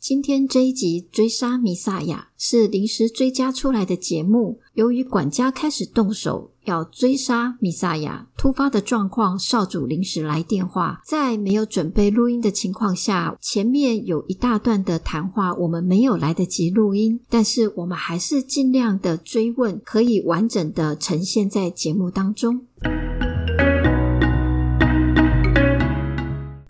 今天这一集《追杀弥撒亚》是临时追加出来的节目。由于管家开始动手要追杀弥撒亚，突发的状况，少主临时来电话，在没有准备录音的情况下，前面有一大段的谈话，我们没有来得及录音，但是我们还是尽量的追问，可以完整的呈现在节目当中。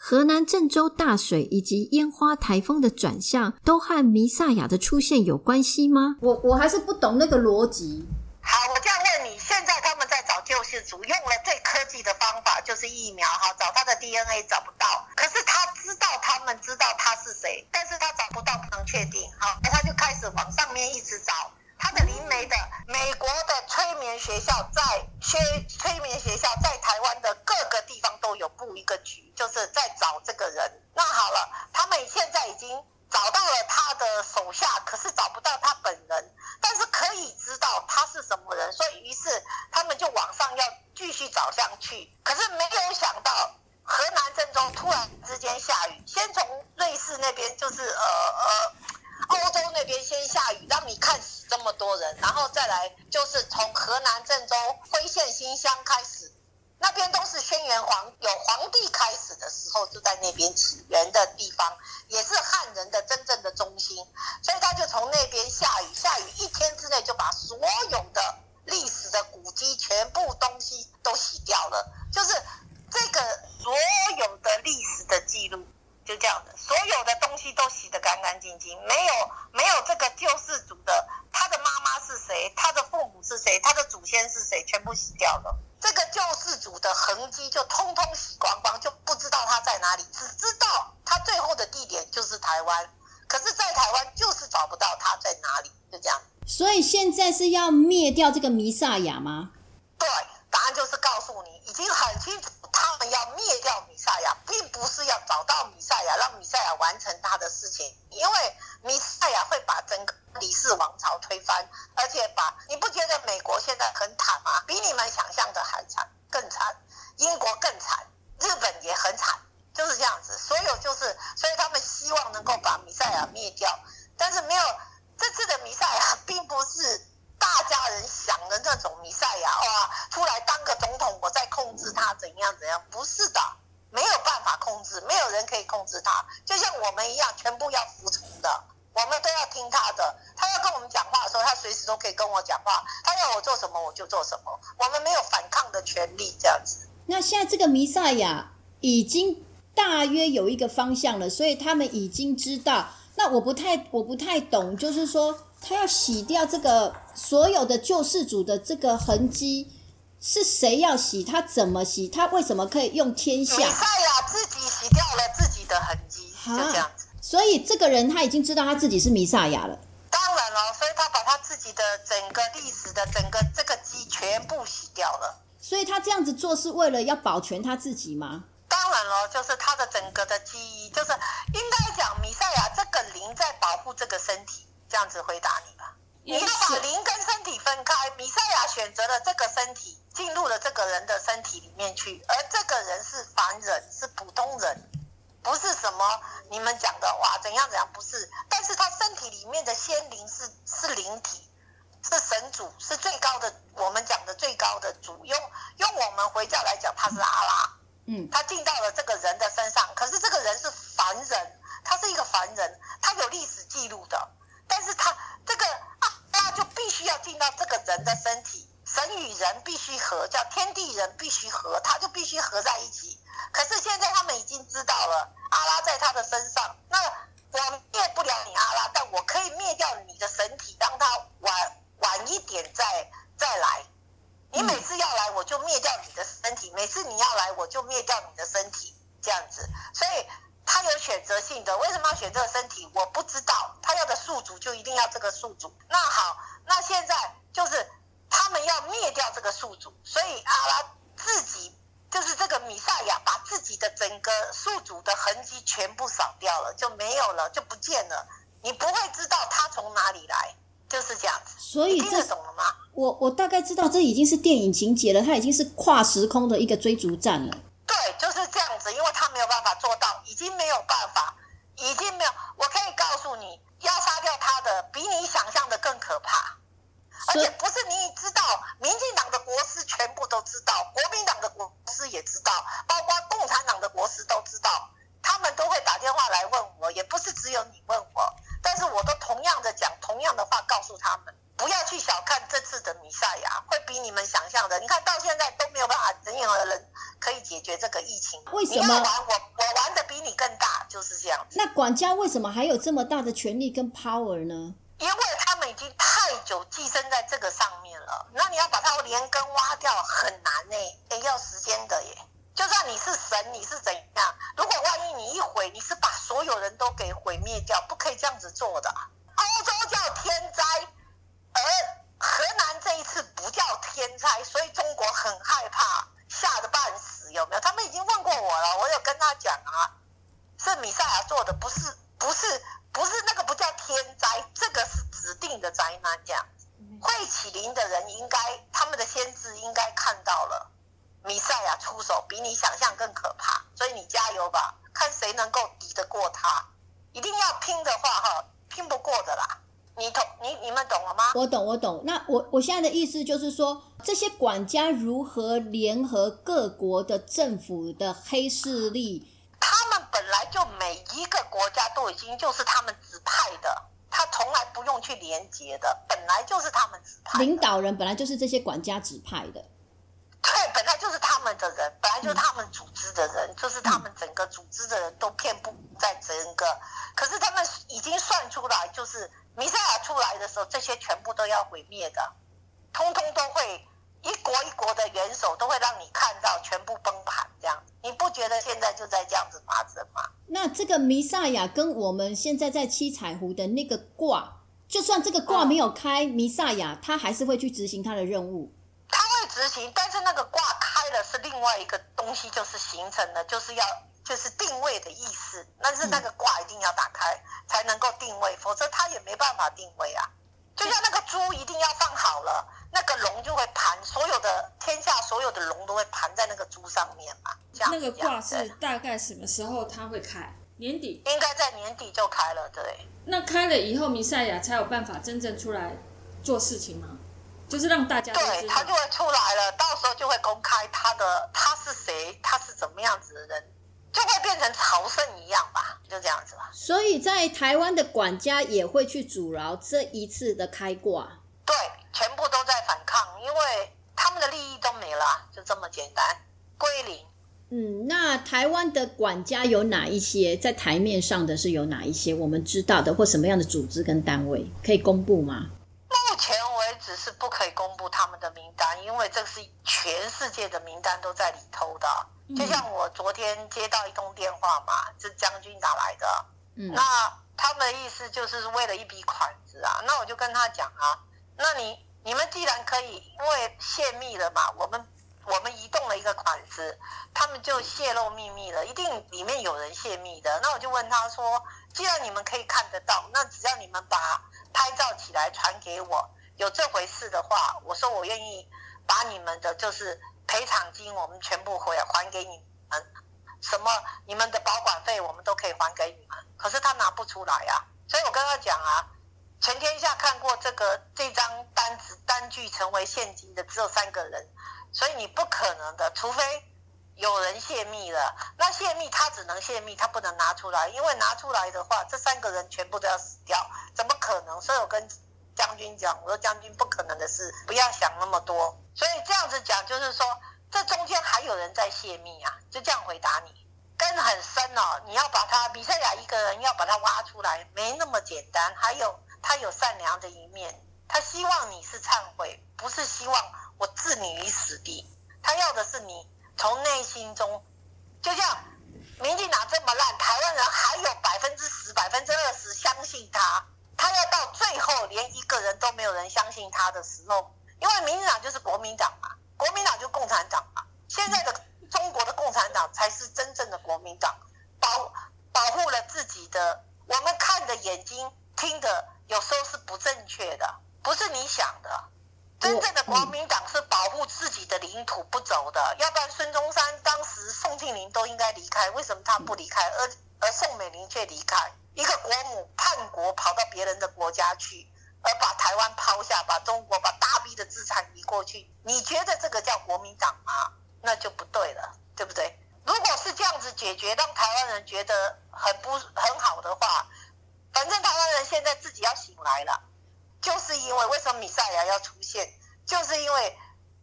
河南郑州大水以及烟花台风的转向，都和弥撒亚的出现有关系吗？我我还是不懂那个逻辑。好，我这样问你，现在他们在找救世主，用了最科技的方法，就是疫苗，哈，找他的 DNA 找不到，可是他知道他们知道他是谁，但是他找不到，不能确定，哈，那他就开始往上面一直找。他的灵媒的美国的催眠学校在催催眠学校在台湾的各个地方都有布一个局，就是在找这个人。那好了，他们现在已经找到了他的手下，可是找不到他本人，但是可以知道他是什么人，所以于是他们就往上要继续找上去。可是没有想到河南郑州突然之间下雨，先从瑞士那边就是呃呃。欧洲那边先下雨，让你看这么多人，然后再来就是从河南郑州辉县新乡开始，那边都是轩辕皇有皇帝开始的时候就在那边起源的地方，也是汉人的真正的中心，所以他就从那边下雨，下雨一天之内就把所有的历史的古迹全部东西都洗掉了，就是这个所有的历史的记录。就这样的，所有的东西都洗得干干净净，没有没有这个救世主的，他的妈妈是谁，他的父母是谁，他的祖先是谁，全部洗掉了，这个救世主的痕迹就通通洗光光，就不知道他在哪里，只知道他最后的地点就是台湾，可是，在台湾就是找不到他在哪里，就这样。所以现在是要灭掉这个弥撒亚吗？的那种弥赛亚哇，出来当个总统，我再控制他怎样怎样？不是的，没有办法控制，没有人可以控制他，就像我们一样，全部要服从的，我们都要听他的。他要跟我们讲话的时候，他随时都可以跟我讲话，他要我做什么我就做什么，我们没有反抗的权利，这样子。那现在这个弥赛亚已经大约有一个方向了，所以他们已经知道。那我不太我不太懂，就是说。他要洗掉这个所有的救世主的这个痕迹，是谁要洗？他怎么洗？他为什么可以用天下？米赛亚自己洗掉了自己的痕迹，就这样子。所以这个人他已经知道他自己是弥赛亚了。当然了，所以他把他自己的整个历史的整个这个基全部洗掉了。所以他这样子做是为了要保全他自己吗？当然了，就是他的整个的记忆，就是应该讲弥赛亚这个灵在保护这个身体。这样子回答你吧，你要把灵跟身体分开。米赛亚选择了这个身体，进入了这个人的身体里面去，而这个人是凡人，是普通人，不是什么你们讲的哇怎样怎样，不是。但是他身灭掉你的身体；每次你要来，我就灭掉你的身体，这样子。所以。他有选择性的，为什么要选这个身体？我不知道，他要的宿主就一定要这个宿主。那好，那现在就是他们要灭掉这个宿主，所以阿拉自己就是这个米赛亚把自己的整个宿主的痕迹全部扫掉了，就没有了，就不见了。你不会知道他从哪里来，就是这样子。所以听得懂了吗？我我大概知道，这已经是电影情节了，它已经是跨时空的一个追逐战了。对，就是这样子，因为他没有办法做到，已经没有办法，已经没有。我可以告诉你，要杀掉他的，比你想象的更可怕。而且不是你知道，民进党的国师全部都知道，国民党的国师也知道，包括共产党的国师都知道，他们都会打电话来问我，也不是只有你么你要玩我，我玩的比你更大，就是这样子。那管家为什么还有这么大的权力跟 power 呢？因为他们已经太久寄生在这个上面了，那你要把它连根挖掉很难呢、也要时间的耶。就算你是神，你是怎样？如果万一你一毁，你是把所有人都给毁灭掉，不可以这样子做的。欧洲叫天灾，而河南这一次不叫天灾，所以中国很害怕，吓得半死，有没有？他们已经问过我了，我有跟他讲啊，是米赛亚做的，不是不是不是那个不叫天灾，这个是指定的灾难，这样。会起灵的人应该，他们的先知应该看到了，米赛亚出手比你想象更可怕，所以你加油吧，看谁能够敌得过他。一定要拼的话，哈，拼不过的啦。你懂你你们懂了吗？我懂，我懂。那我我现在的意思就是说，这些管家如何联合各国的政府的黑势力？他们本来就每一个国家都已经就是他们指派的，他从来不用去连接的，本来就是他们指派的。领导人本来就是这些管家指派的。对，本来就是他们的人，本来就是他们组织的人，就是他们整个组织的人都遍布在整个。可是他们已经算出来，就是弥赛亚出来的时候，这些全部都要毁灭的，通通都会一国一国的元首都会让你看到全部崩盘这样。你不觉得现在就在这样子发生吗？那这个弥赛亚跟我们现在在七彩湖的那个卦，就算这个卦没有开，弥赛亚他还是会去执行他的任务。他会执行，但是那个卦开了是另外一个东西，就是形成了，就是要就是定位的意思。但是那个卦一定要打开才能够定位，否则他也没办法定位啊。就像那个猪一定要放好了，那个龙就会盘，所有的天下所有的龙都会盘在那个猪上面嘛。这样那个卦是大概什么时候它会开？年底。应该在年底就开了，对。那开了以后，弥赛亚才有办法真正出来做事情吗？就是让大家都对，知道他就。会出来了，到时候就会公开他的他是谁，他是怎么样子的人，就会变成朝圣一样吧，就这样子吧。所以在台湾的管家也会去阻挠这一次的开挂。对，全部都在反抗，因为他们的利益都没了，就这么简单，归零。嗯，那台湾的管家有哪一些？在台面上的是有哪一些我们知道的，或什么样的组织跟单位可以公布吗？目前为止是不可以公布他们的名单，因为这是全世界的名单都在里头的。就像我昨天接到一通电话嘛，是将军打来的，嗯那他们的意思就是为了一笔款子啊，那我就跟他讲啊，那你你们既然可以，因为泄密了嘛，我们我们移动了一个款子，他们就泄露秘密了，一定里面有人泄密的。那我就问他说，既然你们可以看得到，那只要你们把拍照起来传给我，有这回事的话，我说我愿意把你们的就是赔偿金，我们全部回还给你们。什么你们的保管费我们都可以还给你们，可是他拿不出来啊，所以我跟他讲啊，全天下看过这个这张单子单据成为现金的只有三个人，所以你不可能的，除非有人泄密了。那泄密他只能泄密，他不能拿出来，因为拿出来的话，这三个人全部都要死掉，怎么可能？所以我跟将军讲，我说将军不可能的事，不要想那么多。所以这样子讲就是说，这中间还有人在泄密啊，就这样回答你。根很深哦，你要把他比赛亚一个人要把他挖出来，没那么简单。还有他有善良的一面，他希望你是忏悔，不是希望我置你于死地。他要的是你从内心中，就像民进党这么烂，台湾人还有百分之十、百分之二十相信他。他要到最后连一个人都没有人相信他的时候，因为民进党就是国民党嘛，国民党就共产党嘛。现在的中国的共产党才是真正的国民党，保保护了自己的，我们看的眼睛、听的，有时候是不正确的，不是你想的。真正的国民党是保护自己的领土不走的，要不然孙中山当时宋庆龄都应该离开，为什么他不离开，而而宋美龄却离开？一个国母叛国跑到别人的国家去，而把台湾抛下，把中国把大批的资产移过去，你觉得这个叫国民党吗？那就不对了，对不对？如果是这样子解决，让台湾人觉得很不很好的话，反正台湾人现在自己要醒来了。就是因为为什么米赛亚要出现？就是因为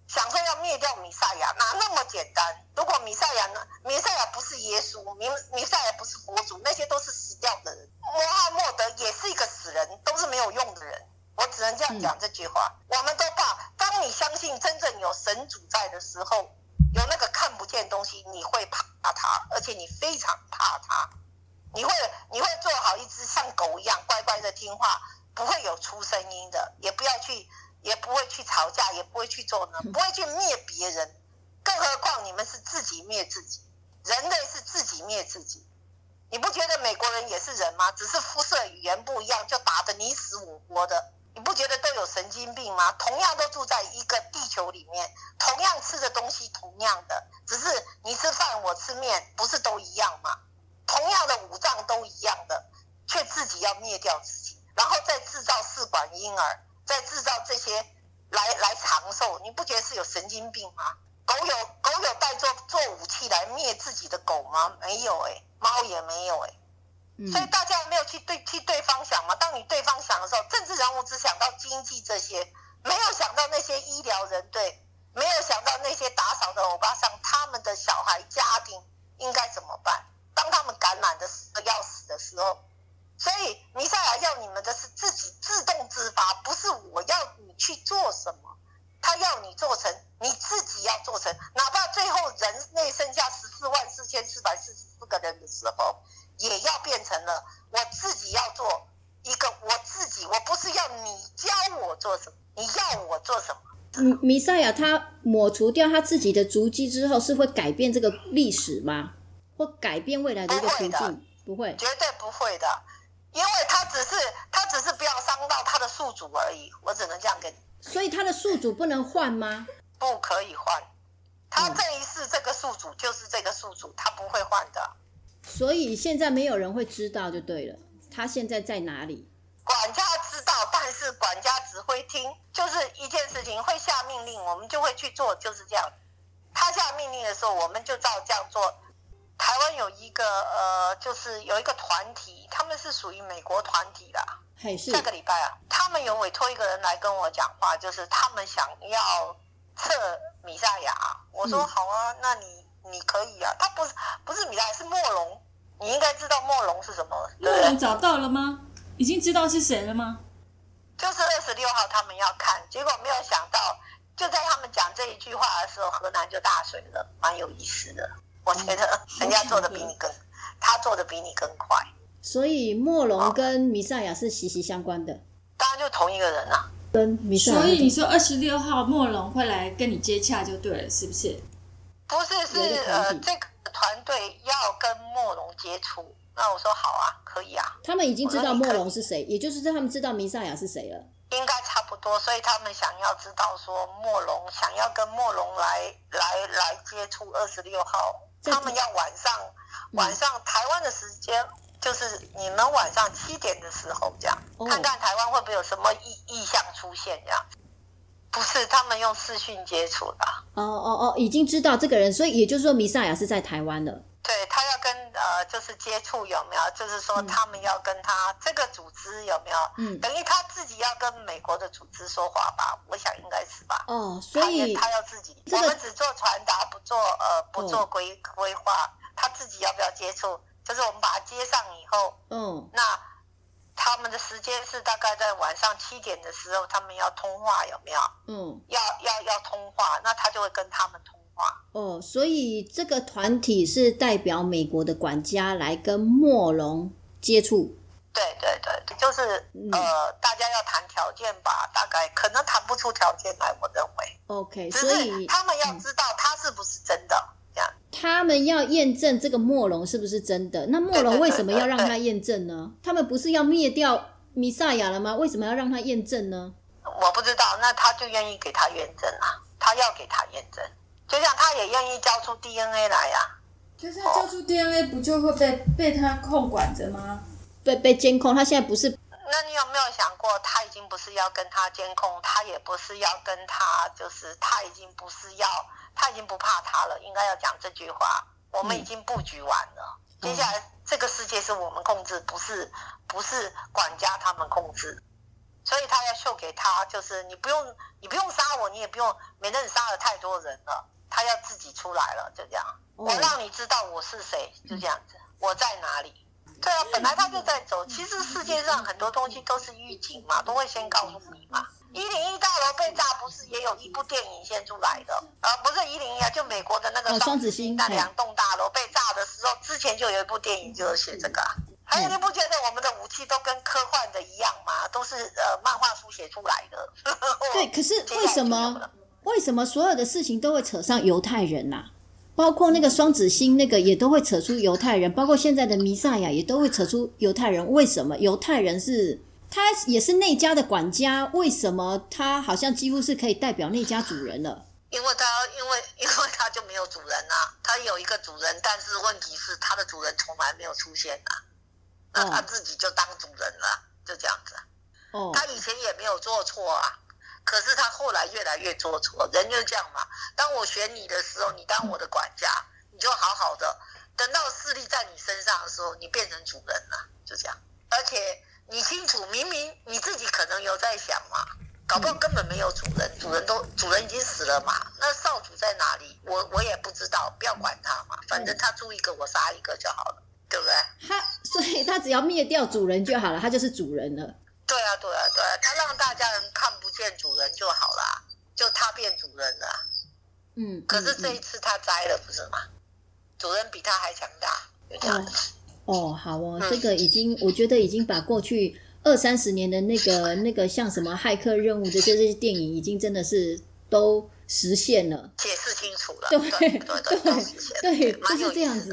想说要灭掉米赛亚，哪那么简单？如果米赛亚呢？米赛亚不是耶稣，米米赛亚不是佛祖，那些都是死掉的人。穆罕默德也是一个死人，都是没有用的人。我只能这样讲这句话。我们都怕，当你相信真正有神主在的时候，有那个看不见东西，你会怕他，而且你非常怕他。你会你会做好一只像狗一样乖乖的听话。不会有出声音的，也不要去，也不会去吵架，也不会去做呢，不会去灭别人，更何况你们是自己灭自己，人类是自己灭自己。你不觉得美国人也是人吗？只是肤色语言不一样，就打得你死我活的。你不觉得都有神经病吗？同样都住在一个地球里面，同样吃的东西同样的，只是你吃饭我吃面，不是都一样吗？同样的五脏都一样的，却自己要灭掉自己。然后再制造试管婴儿，再制造这些来来长寿，你不觉得是有神经病吗？狗有狗有带做做武器来灭自己的狗吗？没有哎，猫也没有哎，所以大家没有去对替对方想吗？当你对方想的时候，政治人物只想到经济这些，没有想到那些医疗人队，没有想到那些打扫的欧巴桑，他们的小孩家庭应该怎么办？当他们感染的死要死的时候。所以弥赛亚要你们的是自己自动自发，不是我要你去做什么，他要你做成，你自己要做成，哪怕最后人类剩下十四万四千四百四十四个人的时候，也要变成了我自己要做一个我自己，我不是要你教我做什么，你要我做什么？嗯，弥赛亚他抹除掉他自己的足迹之后，是会改变这个历史吗？或改变未来的一个途径？不会，绝对不会的。因为他只是他只是不要伤到他的宿主而已，我只能这样跟你。所以他的宿主不能换吗？不可以换，他这一世这个宿主就是这个宿主，他不会换的。所以现在没有人会知道就对了，他现在在哪里？管家知道，但是管家只会听，就是一件事情会下命令，我们就会去做，就是这样。他下命令的时候，我们就照这样做。台湾有一个呃，就是有一个团体，他们是属于美国团体的。下个礼拜啊，他们有委托一个人来跟我讲话，就是他们想要测米赛亚。我说好啊，那你你可以啊。他不是不是米赛亚，是莫龙。你应该知道莫龙是什么。莫龙找到了吗？已经知道是谁了吗？就是二十六号他们要看，结果没有想到，就在他们讲这一句话的时候，河南就大水了，蛮有意思的。我觉得人家做的比你更，他做的比你更快。所以莫龙跟弥赛亚是息息相关的，当然就同一个人啊。跟弥赛亚。所以你说二十六号莫龙会来跟你接洽就对了，是不是？不是，是呃，这个团队要跟莫龙接触。那我说好啊，可以啊。他们已经知道莫龙是谁，也就是他们知道弥赛亚是谁了。应该差不多，所以他们想要知道说莫龙想要跟莫龙来来来接触二十六号。他们要晚上，晚上台湾的时间就是你们晚上七点的时候这样，看看台湾会不会有什么意意向出现这样。不是，他们用视讯接触的。哦哦哦，已经知道这个人，所以也就是说，弥赛亚是在台湾的。对他要跟呃，就是接触有没有？就是说他们要跟他这个组织有没有？嗯，等于他自己要跟美国的组织说话吧？我想应该是吧。哦，所以他要自己，我们只做传达，不做呃，不做规规划。他自己要不要接触？就是我们把他接上以后，嗯，那他们的时间是大概在晚上七点的时候，他们要通话有没有？嗯，要要要通话，那他就会跟他们通话。哦，所以这个团体是代表美国的管家来跟莫龙接触。对对对，就是呃，大家要谈条件吧，大概可能谈不出条件来，我认为。OK，所以他们要知道他是不是真的，这样。他们要验证这个莫龙是不是真的。那莫龙为什么要让他验证呢？他们不是要灭掉弥赛亚了吗？为什么要让他验证呢？我不知道，那他就愿意给他验证啊，他要给他验证，就像他也愿意交出 DNA 来呀、就是他交出 DNA 不就会被被他控管着吗？被被监控，他现在不是那你有没有想过，他已经不是要跟他监控，他也不是要跟他，就是他已经不是要，他已经不怕他了，应该要讲这句话。我们已经布局完了，嗯接下来这个世界是我们控制，不是不是管家他们控制。所以他要秀给他，就是你不用你不用杀我，你也不用，免得你杀了太多人了。他要自己出来了，就这样。哦我让你知道我是谁，就这样子，我在哪里。对啊，本来他就在走。其实世界上很多东西都是预警嘛，都会先告诉你嘛。一零一大楼被炸，不是也有一部电影先出来的？呃，不是一零一啊，就美国的那个哦双子星那两栋大楼被炸的时候，之前就有一部电影就是写这个啊。还有，你不觉得我们的武器都跟科幻的一样吗？都是呃漫画书写出来的。对，可是 为什么为什么所有的事情都会扯上犹太人呐、包括那个双子星那个也都会扯出犹太人，包括现在的弥赛亚也都会扯出犹太人。为什么犹太人是他也是那家的管家？为什么他好像几乎是可以代表那家主人了？因为他因为因为他就没有主人啊，他有一个主人，但是问题是他的主人从来没有出现啊，那哦他自己就当主人了，就这样子啊。哦，他以前也没有做错啊，可是他后来越来越做错，人就这样嘛。当我选你的时候，你当我的管家，你就好好的。等到势力在你身上的时候，你变成主人了，就这样。而且你清楚，明明你自己可能有在想嘛，搞不好根本没有主人，主人都主人已经死了嘛。那少主在哪里？我我也不知道，不要管他嘛，反正他住一个我杀一个就好了，对不对？他所以他只要灭掉主人就好了，他就是主人了。看不见主人就好啦，就他变主人了啊。嗯，可是这嗯一次他栽了，不是吗？主人比他还强大，就这样子。哦，好哦，嗯这个已经，我觉得已经把过去二三十年的那个 那个像什么骇客任务的这些电影，已经真的是都实现了。解释清楚了，对对对对对就是这样子。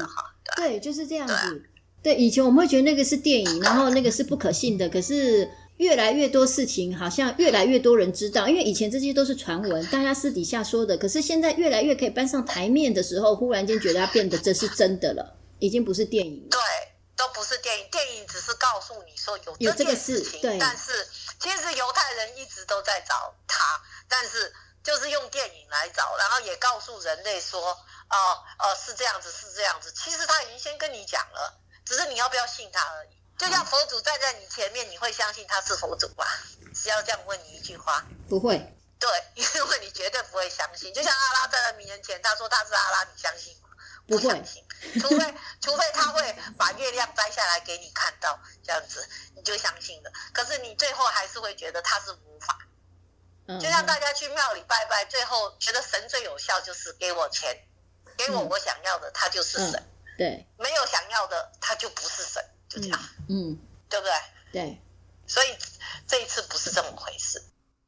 对对，就是这样子。对，以前我们会觉得那个是电影，然后那个是不可信的，可是越来越多事情好像越来越多人知道，因为以前这些都是传闻，大家私底下说的，可是现在越来越可以搬上台面的时候，忽然间觉得它变得这是真的了，已经不是电影了。对，都不是电影，电影只是告诉你说有有这个件事情，事对但是其实犹太人一直都在找他，但是就是用电影来找，然后也告诉人类说，哦哦是这样子，是这样子。其实他已经先跟你讲了，只是你要不要信他而已。就像佛祖站在你前面，你会相信他是佛祖吗？只要这样问你一句话，不会，对，因为你绝对不会相信。就像阿拉站在你面前，他说他是阿拉，你相信吗？不会相信，除非 除非他会把月亮摘下来给你看到，这样子你就相信了。可是你最后还是会觉得他是无法。嗯，就像大家去庙里拜拜，最后觉得神最有效就是给我钱，给我嗯我想要的，他就是神；嗯对，没有想要的，他就不是神，就这样，嗯，对不对？对。所以这一次不是这么回事。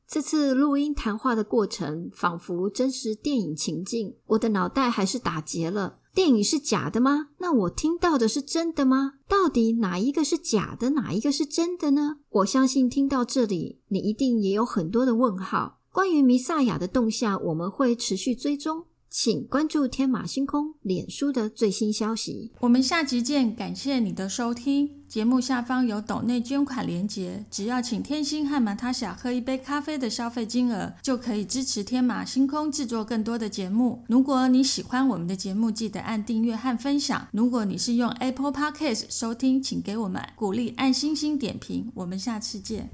这次录音谈话的过程仿佛真实电影情境，我的脑袋还是打结了。电影是假的吗？那我听到的是真的吗？到底哪一个是假的，哪一个是真的呢？我相信听到这里，你一定也有很多的问号。关于弥赛亚的动向，我们会持续追踪，请关注天马星空脸书的最新消息。我们下集见，感谢你的收听。节目下方有抖内捐款连结，只要请天星和马塔夏喝一杯咖啡的消费金额，就可以支持天马星空制作更多的节目。如果你喜欢我们的节目，记得按订阅和分享。如果你是用 Apple Podcast 收听，请给我们鼓励，按星星点评。我们下次见。